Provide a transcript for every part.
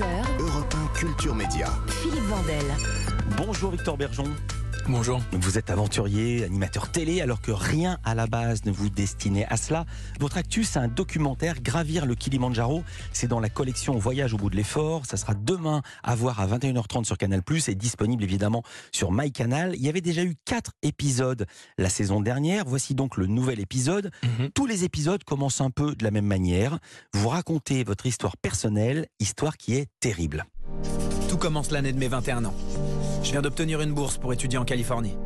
11h. Europe 1 Culture Média. Philippe Vandel. Bonjour Victor Bergeon. Bonjour. Vous êtes aventurier, animateur télé, alors que rien à la base ne vous destinait à cela. Votre actu, c'est un documentaire, Gravir le Kilimandjaro. C'est dans la collection Voyage au bout de l'effort. Ça sera demain à voir à 21h30 sur Canal+, et disponible évidemment sur MyCanal. Il y avait déjà eu quatre épisodes la saison dernière. Voici donc le nouvel épisode. Mhm. Tous les épisodes commencent un peu de la même manière. Vous racontez votre histoire personnelle, histoire qui est terrible. Commence l'année de mes 21 ans. Je viens d'obtenir une bourse pour étudier en Californie.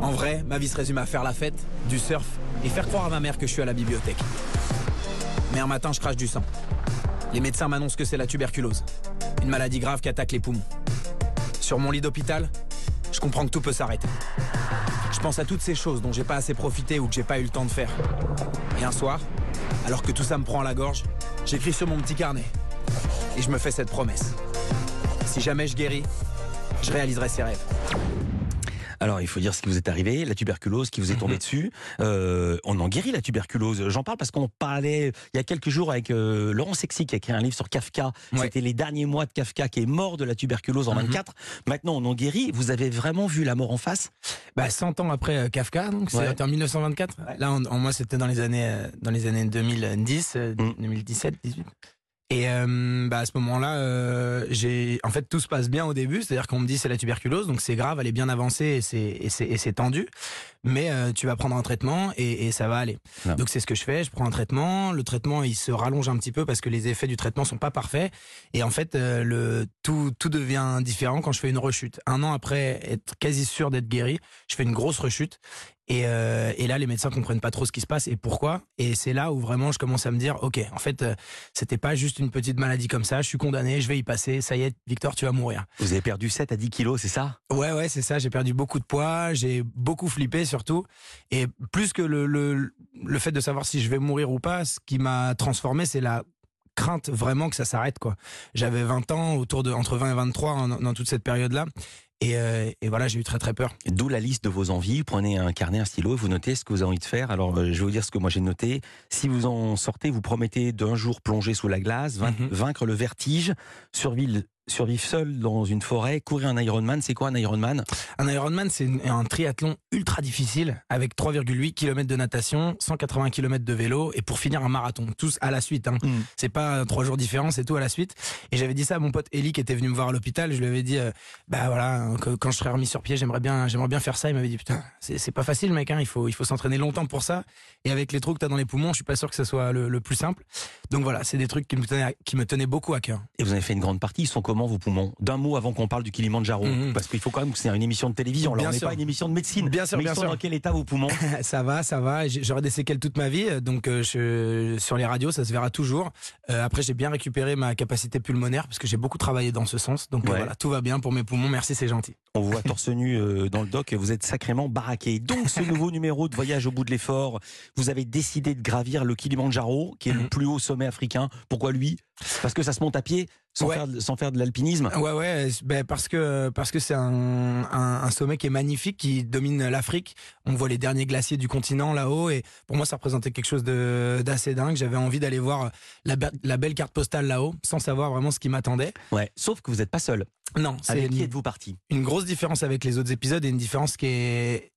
En vrai, ma vie se résume à faire la fête, du surf et faire croire à ma mère que je suis à la bibliothèque. Mais un matin, je crache du sang. Les médecins m'annoncent que c'est la tuberculose, une maladie grave qui attaque les poumons. Sur mon lit d'hôpital, je comprends que tout peut s'arrêter. Je pense à toutes ces choses dont j'ai pas assez profité ou que j'ai pas eu le temps de faire. Et un soir, alors que tout ça me prend à la gorge, j'écris sur mon petit carnet. Et je me fais cette promesse. Si jamais je guéris, je réaliserai ses rêves. Alors, il faut dire ce qui vous est arrivé, la tuberculose qui vous est tombée dessus. Euh, on en guérit la tuberculose. J'en parle parce qu'on parlait il y a quelques jours avec euh, Laurent Sexy qui a écrit un livre sur Kafka. Ouais. C'était les derniers mois de Kafka qui est mort de la tuberculose en Mhm. 24. Maintenant, on en guérit. Vous avez vraiment vu la mort en face? Bah, 100 ans après euh, Kafka, donc Ouais. c'était en 1924. Là, en, en- moi, c'était dans les années euh, dans les années 2010, euh, Mm. 2017, 18. Et euh, bah, à ce moment-là, euh, j'ai en fait tout se passe bien au début, c'est-à-dire qu'on me dit c'est la tuberculose, donc c'est grave, elle est bien avancée et c'est tendu, mais euh, tu vas prendre un traitement et, et ça va aller. Donc c'est ce que je fais, je prends un traitement, le traitement il se rallonge un petit peu parce que les effets du traitement sont pas parfaits et en fait euh, le tout tout devient différent quand je fais une rechute. Un an après être quasi sûr d'être guéri, je fais une grosse rechute et, euh, et là, les médecins comprennent pas trop ce qui se passe et pourquoi. Et c'est là où vraiment je commence à me dire, ok, en fait, euh, c'était pas juste une petite maladie comme ça. Je suis condamné, je vais y passer. Ça y est, Victor, tu vas mourir. Vous avez perdu 7 à 10 kilos, c'est ça? Ouais, ouais, c'est ça. J'ai perdu beaucoup de poids, j'ai beaucoup flippé surtout. Et plus que le, le, le fait de savoir si je vais mourir ou pas, ce qui m'a transformé, c'est la crainte vraiment que ça s'arrête quoi. J'avais 20 ans, autour de entre 20 et 23 en- dans toute cette période-là. Et, euh, et voilà, j'ai eu très très peur. D'où la liste de vos envies. Vous prenez un carnet, un stylo, et vous notez ce que vous avez envie de faire. Alors, euh, je vais vous dire ce que moi j'ai noté. Si vous en sortez, vous promettez d'un jour plonger sous la glace, vain- Mhm. vaincre le vertige, survivre, survivre seul dans une forêt, courir un Ironman. C'est quoi un Ironman? Un Ironman, c'est un triathlon ultra difficile avec 3,8 km de natation, 180 km de vélo et pour finir un marathon. Tous à la suite. Hein. Mm. C'est pas trois jours différents, c'est tout à la suite. Et j'avais dit ça à mon pote Eli qui était venu me voir à l'hôpital. Je lui avais dit, euh, bah voilà, que- quand je serai remis sur pied, j'aimerais bien, j'aimerais bien faire ça. Il m'avait dit, putain, c'est pas facile, mec. Hein. Il faut, il faut s'entraîner longtemps pour ça. Et avec les trous que t'as dans les poumons, je suis pas sûr que ce soit le, le plus simple. Donc voilà, c'est des trucs qui me tenaient, qui me tenaient beaucoup à cœur. Et vous avez fait une grande partie. Ils sont comment vos poumons D'un mot avant qu'on parle du Kilimandjaro. Mhm. Parce qu'il faut quand même que c'est une émission de télévision. Alors, Bien on n'est pas une émission de médecine. Bien sûr, Mais bien ils sont sûr. dans quel état vos poumons? Ça va, ça va. J'aurai des séquelles toute ma vie, donc euh, je, sur les radios, ça se verra toujours. Euh, après, j'ai bien récupéré ma capacité pulmonaire parce que j'ai beaucoup travaillé dans ce sens. Donc euh, Ouais. voilà, tout va bien pour mes poumons. Merci, c'est gentil. On vous voit torse nu euh, dans le doc, vous êtes sacrément baraqué. Donc ce nouveau numéro de Voyage au bout de l'effort, vous avez décidé de gravir le Kilimandjaro, qui est le Mhm. plus haut sommet africain. Pourquoi lui? Parce que ça se monte à pied, sans, Ouais. faire, de- sans faire de l'alpinisme Ouais, ouais, ben parce que parce que c'est un, un, un sommet qui est magnifique, qui domine l'Afrique. On voit les derniers glaciers du continent là-haut, et pour moi, ça représentait quelque chose d'assez dingue. J'avais envie d'aller voir la, be- la belle carte postale là-haut, sans savoir vraiment ce qui m'attendait. Ouais. Sauf que vous n'êtes pas seul. Non, c'est Avec qui êtes-vous parti? une grosse différence avec les autres épisodes et une différence qui est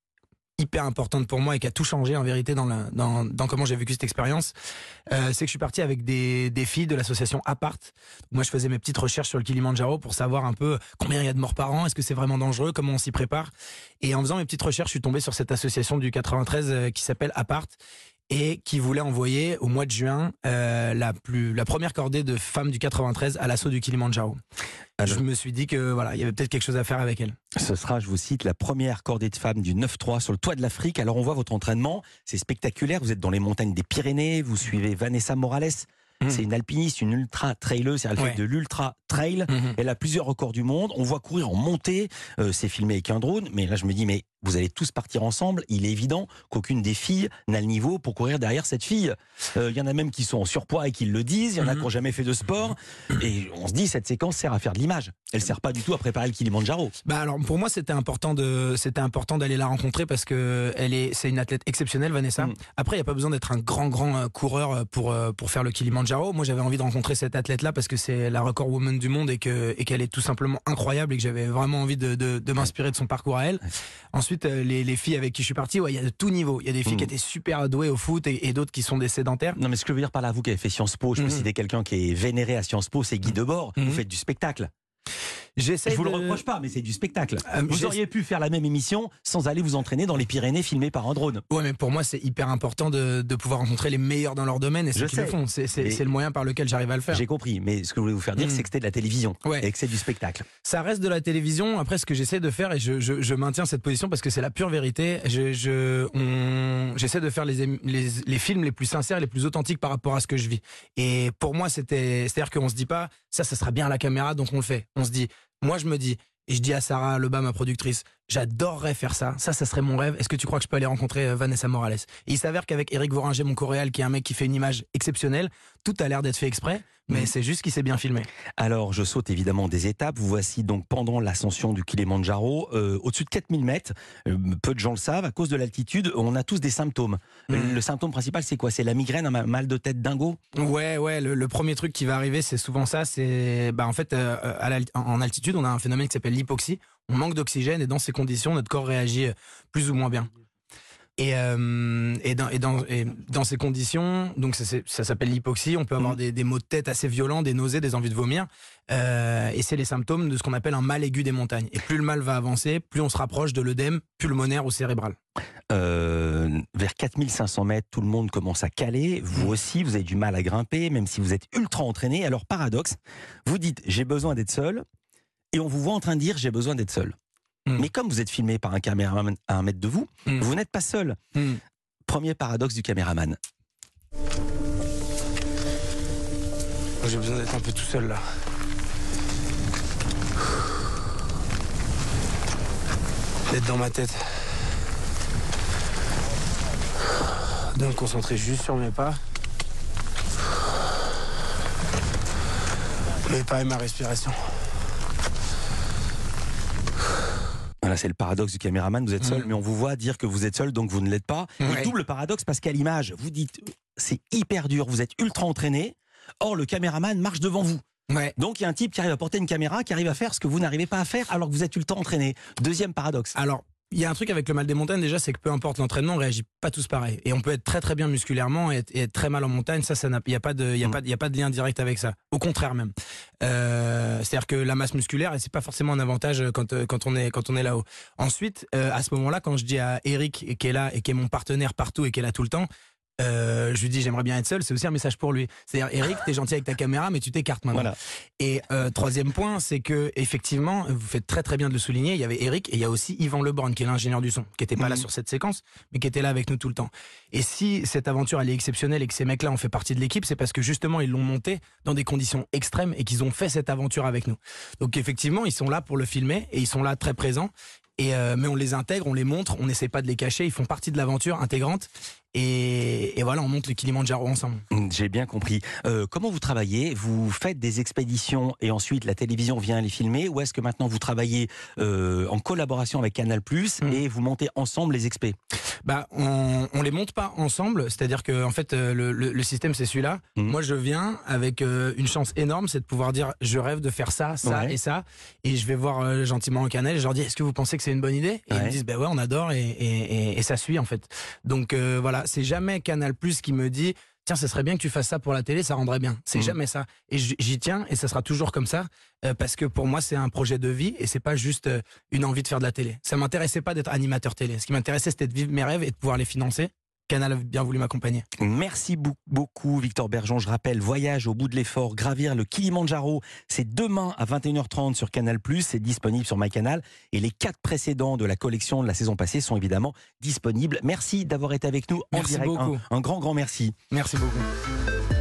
hyper importante pour moi et qui a tout changé en vérité dans, dans, dans comment j'ai vécu cette expérience, euh, c'est que je suis parti avec des, des filles de l'association Apart. Moi, je faisais mes petites recherches sur le Kilimanjaro pour savoir un peu combien il y a de morts par an, est-ce que c'est vraiment dangereux, comment on s'y prépare. Et en faisant mes petites recherches, je suis tombé sur cette association du 93 euh, qui s'appelle Apart et qui voulait envoyer au mois de juin euh, la, plus, la première cordée de femmes du 93 à l'assaut du Kilimanjaro. Alors, Je me suis dit que voilà, il y avait peut-être quelque chose à faire avec elle. Ce sera, je vous cite, la première cordée de femmes du 9-3 sur le toit de l'Afrique. Alors on voit votre entraînement, c'est spectaculaire. Vous êtes dans les montagnes des Pyrénées, vous suivez Vanessa Morales. Mhm. C'est une alpiniste, une ultra traileuse, c'est elle Ouais. fait de l'ultra trail. Elle a plusieurs records du monde. On voit courir en montée. Euh, c'est filmé avec un drone. Mais là, je me dis, mais vous allez tous partir ensemble. Il est évident qu'aucune des filles n'a le niveau pour courir derrière cette fille. Euh, Il y en a même qui sont en surpoids et qui le disent. Il y en a Mhm. qui n'ont jamais fait de sport. Et on se dit, cette séquence sert à faire de l'image. Elle sert pas du tout à préparer le Kilimanjaro. Bah alors pour moi c'était important de c'était important d'aller la rencontrer parce que elle est c'est une athlète exceptionnelle Vanessa. Mm. Après il y a pas besoin d'être un grand grand euh, coureur euh, pour euh, pour faire le Kilimanjaro. Moi j'avais envie de rencontrer cette athlète là parce que c'est la record woman du monde et que et qu'elle est tout simplement incroyable et que j'avais vraiment envie de de, de m'inspirer de son parcours à elle. Ensuite euh, les, les filles avec qui je suis parti ouais il y a de tout niveau. Il y a des filles Mm. qui étaient super douées au foot et, et d'autres qui sont des sédentaires. Non, mais ce que je veux dire par là, vous qui avez fait Sciences Po, je peux Mhm. citer quelqu'un qui est vénéré à Sciences Po, c'est Guy Debord. Mhm. Vous faites du spectacle. J'essaie Je vous le reproche pas, mais c'est du spectacle. Euh, vous auriez pu faire la même émission sans aller vous entraîner dans les Pyrénées filmées par un drone. Ouais, mais pour moi, c'est hyper important de, de pouvoir rencontrer les meilleurs dans leur domaine et ceux qui le font. C'est le moyen par lequel j'arrive à le faire. J'ai compris, mais ce que je voulais vous faire dire, Mhm. c'est que c'était de la télévision Ouais. et que c'est du spectacle. Ça reste de la télévision. Après, ce que j'essaie de faire, et je, je, je maintiens cette position parce que c'est la pure vérité, je, je, on- j'essaie de faire les, les, les films les plus sincères, les plus authentiques par rapport à ce que je vis. Et pour moi, c'était, c'est-à-dire qu'on se dit pas, ça, ça sera bien à la caméra, donc on le fait. On se dit, moi, je me dis, et je dis à Sarah Lebas, ma productrice, j'adorerais faire ça. Ça, ça serait mon rêve. Est-ce que tu crois que je peux aller rencontrer euh, Vanessa Morales? Et il s'avère qu'avec Eric Voringer, mon coréal, qui est un mec qui fait une image exceptionnelle, tout a l'air d'être fait exprès, mais Mhm. c'est juste qu'il s'est bien filmé. Alors, je saute évidemment des étapes. Vous voici donc pendant l'ascension du Kilimanjaro, euh, au-dessus de 4000 mètres. Euh, peu de gens le savent, à cause de l'altitude, on a tous des symptômes. Mhm. Le symptôme principal, c'est quoi? C'est la migraine, un ma- mal de tête dingo? Ouais, ouais, le, le premier truc qui va arriver, c'est souvent ça. C'est, bah, en fait, euh, à en altitude, on a un phénomène qui s'appelle l'hypoxie. On manque d'oxygène et dans ces conditions, notre corps réagit euh, plus ou moins bien. Et, euh, et, dans, et, dans, et dans ces conditions, donc ça, s'appelle l'hypoxie, on peut avoir Mhm. des, des maux de tête assez violents, des nausées, des envies de vomir. Euh, et c'est les symptômes de ce qu'on appelle un mal aigu des montagnes. Et plus le mal va avancer, plus on se rapproche de l'œdème pulmonaire ou cérébral. Euh, vers 4500 mètres, tout le monde commence à caler. Vous aussi, vous avez du mal à grimper, même si vous êtes ultra entraîné. Alors, paradoxe, vous dites j'ai besoin d'être seul, et on vous voit en train de dire j'ai besoin d'être seul. Mm. Mais comme vous êtes filmé par un caméraman à un mètre de vous, Mm. vous n'êtes pas seul. Hmm. Premier paradoxe du caméraman. J'ai besoin d'être un peu tout seul là. D'être dans ma tête. De me concentrer juste sur mes pas. Mes pas et ma respiration. Voilà, c'est le paradoxe du caméraman. Vous êtes seul, Mm. mais on vous voit dire que vous êtes seul, donc vous ne l'êtes pas. Et Ouais. double paradoxe parce qu'à l'image, vous dites c'est hyper dur, vous êtes ultra entraîné. Or, le caméraman marche devant vous. Ouais. Donc, il y a un type qui arrive à porter une caméra, qui arrive à faire ce que vous n'arrivez pas à faire alors que vous êtes ultra entraîné. Deuxième paradoxe. Alors, il y a un truc avec le mal des montagnes déjà, c'est que peu importe l'entraînement, on réagit pas tous pareil. Et on peut être très très bien musculairement et être, et être très mal en montagne. Ça, ça il y a pas de, il a Mm. a pas de lien direct avec ça. Au contraire même. Euh, c'est-à-dire que la masse musculaire, et c'est pas forcément un avantage quand euh, quand on est quand on est là-haut. Ensuite, euh, à ce moment-là, quand je dis à Eric qui est là et qui est mon partenaire partout et qui est là tout le temps. Euh, je lui dis j'aimerais bien être seul, c'est aussi un message pour lui. C'est-à-dire Eric, t'es gentil avec ta caméra, mais tu t'écartes maintenant. Voilà. Et euh, troisième point, c'est que effectivement, vous faites très très bien de le souligner. Il y avait Eric et il y a aussi Yvan Leborn, qui est l'ingénieur du son, qui était pas là Mhm. sur cette séquence, mais qui était là avec nous tout le temps. Et si cette aventure elle est exceptionnelle et que ces mecs-là ont fait partie de l'équipe, c'est parce que justement ils l'ont monté dans des conditions extrêmes et qu'ils ont fait cette aventure avec nous. Donc effectivement, ils sont là pour le filmer et ils sont là très présents. Et euh, mais on les intègre, on les montre, on n'essaie pas de les cacher. Ils font partie de l'aventure intégrante. Et, et voilà, on monte le Kilimanjaro ensemble. Mm, J'ai bien compris. Euh, comment vous travaillez? Vous faites des expéditions et ensuite la télévision vient les filmer? Ou est-ce que maintenant vous travaillez euh, en collaboration avec Canal Mm. et vous montez ensemble les expés? Bah, on, on les monte pas ensemble. C'est-à-dire que en fait, euh, le, le- le système c'est celui-là. Mhm. Moi, je viens avec euh, une chance énorme, c'est de pouvoir dire, je rêve de faire ça, ça Ouais. et ça. Et je vais voir gentiment canal. Et je leur dis, est-ce que vous pensez que c'est une bonne idée? Et ils me disent, bah ouais, on adore et, et, et- et ça suit en fait. Donc voilà, c'est jamais Canal Plus qui me dit. Tiens, ce serait bien que tu fasses ça pour la télé, ça rendrait bien. C'est Mhm. jamais ça. Et j'y tiens, et ça sera toujours comme ça, euh, parce que pour moi, c'est un projet de vie, et c'est pas juste euh, une envie de faire de la télé. Ça m'intéressait pas d'être animateur télé. Ce qui m'intéressait, c'était de vivre mes rêves et de pouvoir les financer. Canal a bien voulu m'accompagner. Merci beaucoup Victor Bergeon. Je rappelle, voyage au bout de l'effort, gravir le Kilimanjaro. C'est demain à 21h30 sur Canal+. C'est disponible sur MyCanal. Et les quatre précédents de la collection de la saison passée sont évidemment disponibles. Merci d'avoir été avec nous en Merci direct. Un- beaucoup. un grand, grand merci. Merci beaucoup.